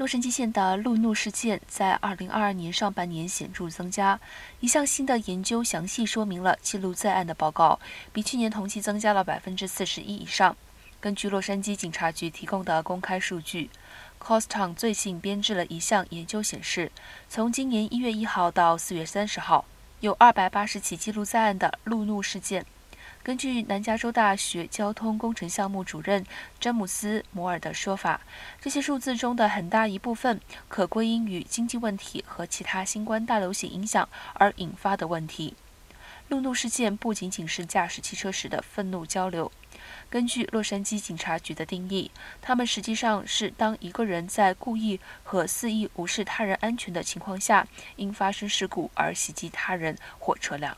洛杉矶县的路怒事件在2022年上半年显著增加。一项新的研究详细说明了记录在案的报告比去年同期增加了百分之四十一以上。根据洛杉矶警察局提供的公开数据 c o s t o n 最近编制了一项研究显示，从今年一月一号到四月三十号，有二百八十起记录在案的路怒事件。根据南加州大学交通工程项目主任詹姆斯·摩尔的说法，这些数字中的很大一部分可归因于经济问题和其他新冠大流行影响而引发的问题。路怒事件不仅仅是驾驶汽车时的愤怒交流。根据洛杉矶警察局的定义，他们实际上是当一个人在故意和肆意无视他人安全的情况下，因发生事故而袭击他人或车辆。